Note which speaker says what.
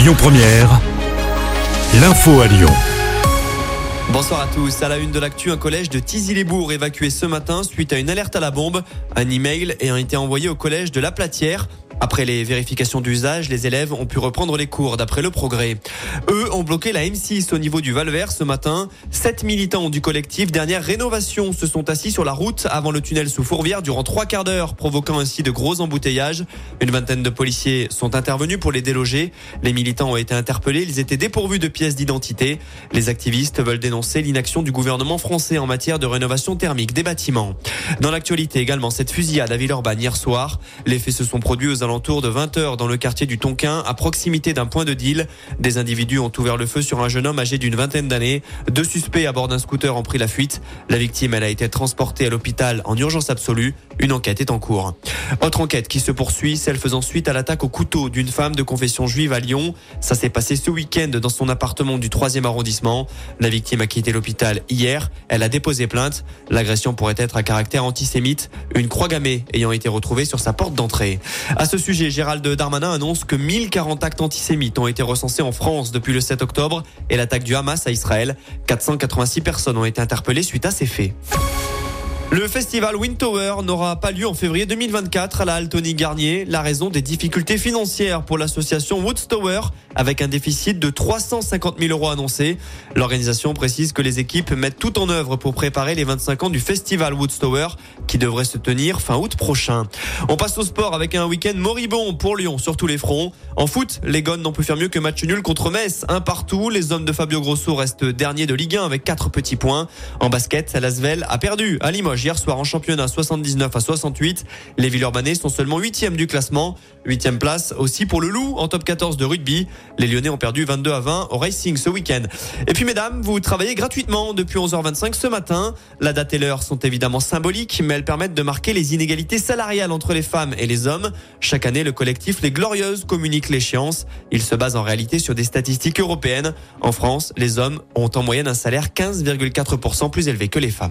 Speaker 1: Lyon Première, l'info à Lyon.
Speaker 2: Bonsoir à tous. À la une de l'actu, un collège de Tizy-les-Bourgs évacué ce matin suite à une alerte à la bombe. Un email ayant été envoyé au collège de La Platière. Après les vérifications d'usage, les élèves ont pu reprendre les cours d'après le progrès. Eux ont bloqué la M6 au niveau du Valvert ce matin. Sept militants du collectif Dernière Rénovation se sont assis sur la route avant le tunnel sous Fourvière durant trois quarts d'heure, provoquant ainsi de gros embouteillages. Une vingtaine de policiers sont intervenus pour les déloger. Les militants ont été interpellés. Ils étaient dépourvus de pièces d'identité. Les activistes veulent dénoncer l'inaction du gouvernement français en matière de rénovation thermique des bâtiments. Dans l'actualité également, cette fusillade à Villeurbanne hier soir. Les faits se sont produits aux alentours de 20 heures dans le quartier du Tonkin, à proximité d'un point de deal. Des individus ont ouvert le feu sur un jeune homme âgé d'une vingtaine d'années. Deux suspects à bord d'un scooter ont pris la fuite. La victime, elle a été transportée à l'hôpital en urgence absolue. Une enquête est en cours. Autre enquête qui se poursuit, celle faisant suite à l'attaque au couteau d'une femme de confession juive à Lyon. Ça s'est passé ce week-end dans son appartement du 3e arrondissement. La victime a quitté l'hôpital hier. Elle a déposé plainte. L'agression pourrait être à caractère antisémite. Une croix gammée ayant été retrouvée sur sa porte d'entrée. À ce sujet, Gérald Darmanin annonce que 1040 actes antisémites ont été recensés en France depuis le 7 octobre et l'attaque du Hamas à Israël. 486 personnes ont été interpellées suite à ces faits. Le festival Wind Tower n'aura pas lieu en février 2024 à la Altony Garnier. La raison des difficultés financières pour l'association Woods Tower avec un déficit de 350 000 euros annoncé. L'organisation précise que les équipes mettent tout en œuvre pour préparer les 25 ans du festival Woods Tower qui devrait se tenir fin août prochain. On passe au sport avec un week-end moribond pour Lyon sur tous les fronts. En foot, les Gones n'ont pu faire mieux que match nul contre Metz, un partout. Les hommes de Fabio Grosso restent derniers de Ligue 1 avec 4 petits points. En basket, Lasvel a perdu à Limoges hier soir en championnat 79 à 68. Les Villeurbanais sont seulement 8 du classement. 8 place aussi pour le Loup en top 14 de rugby. Les Lyonnais ont perdu 22 à 20 au Racing ce week-end. Et puis mesdames, vous travaillez gratuitement depuis 11h25 ce matin. La date et l'heure sont évidemment symboliques, mais elles permettent de marquer les inégalités salariales entre les femmes et les hommes. Chaque année, le collectif Les Glorieuses communique l'échéance. Il se base en réalité sur des statistiques européennes. En France, les hommes ont en moyenne un salaire 15,4% plus élevé que les femmes.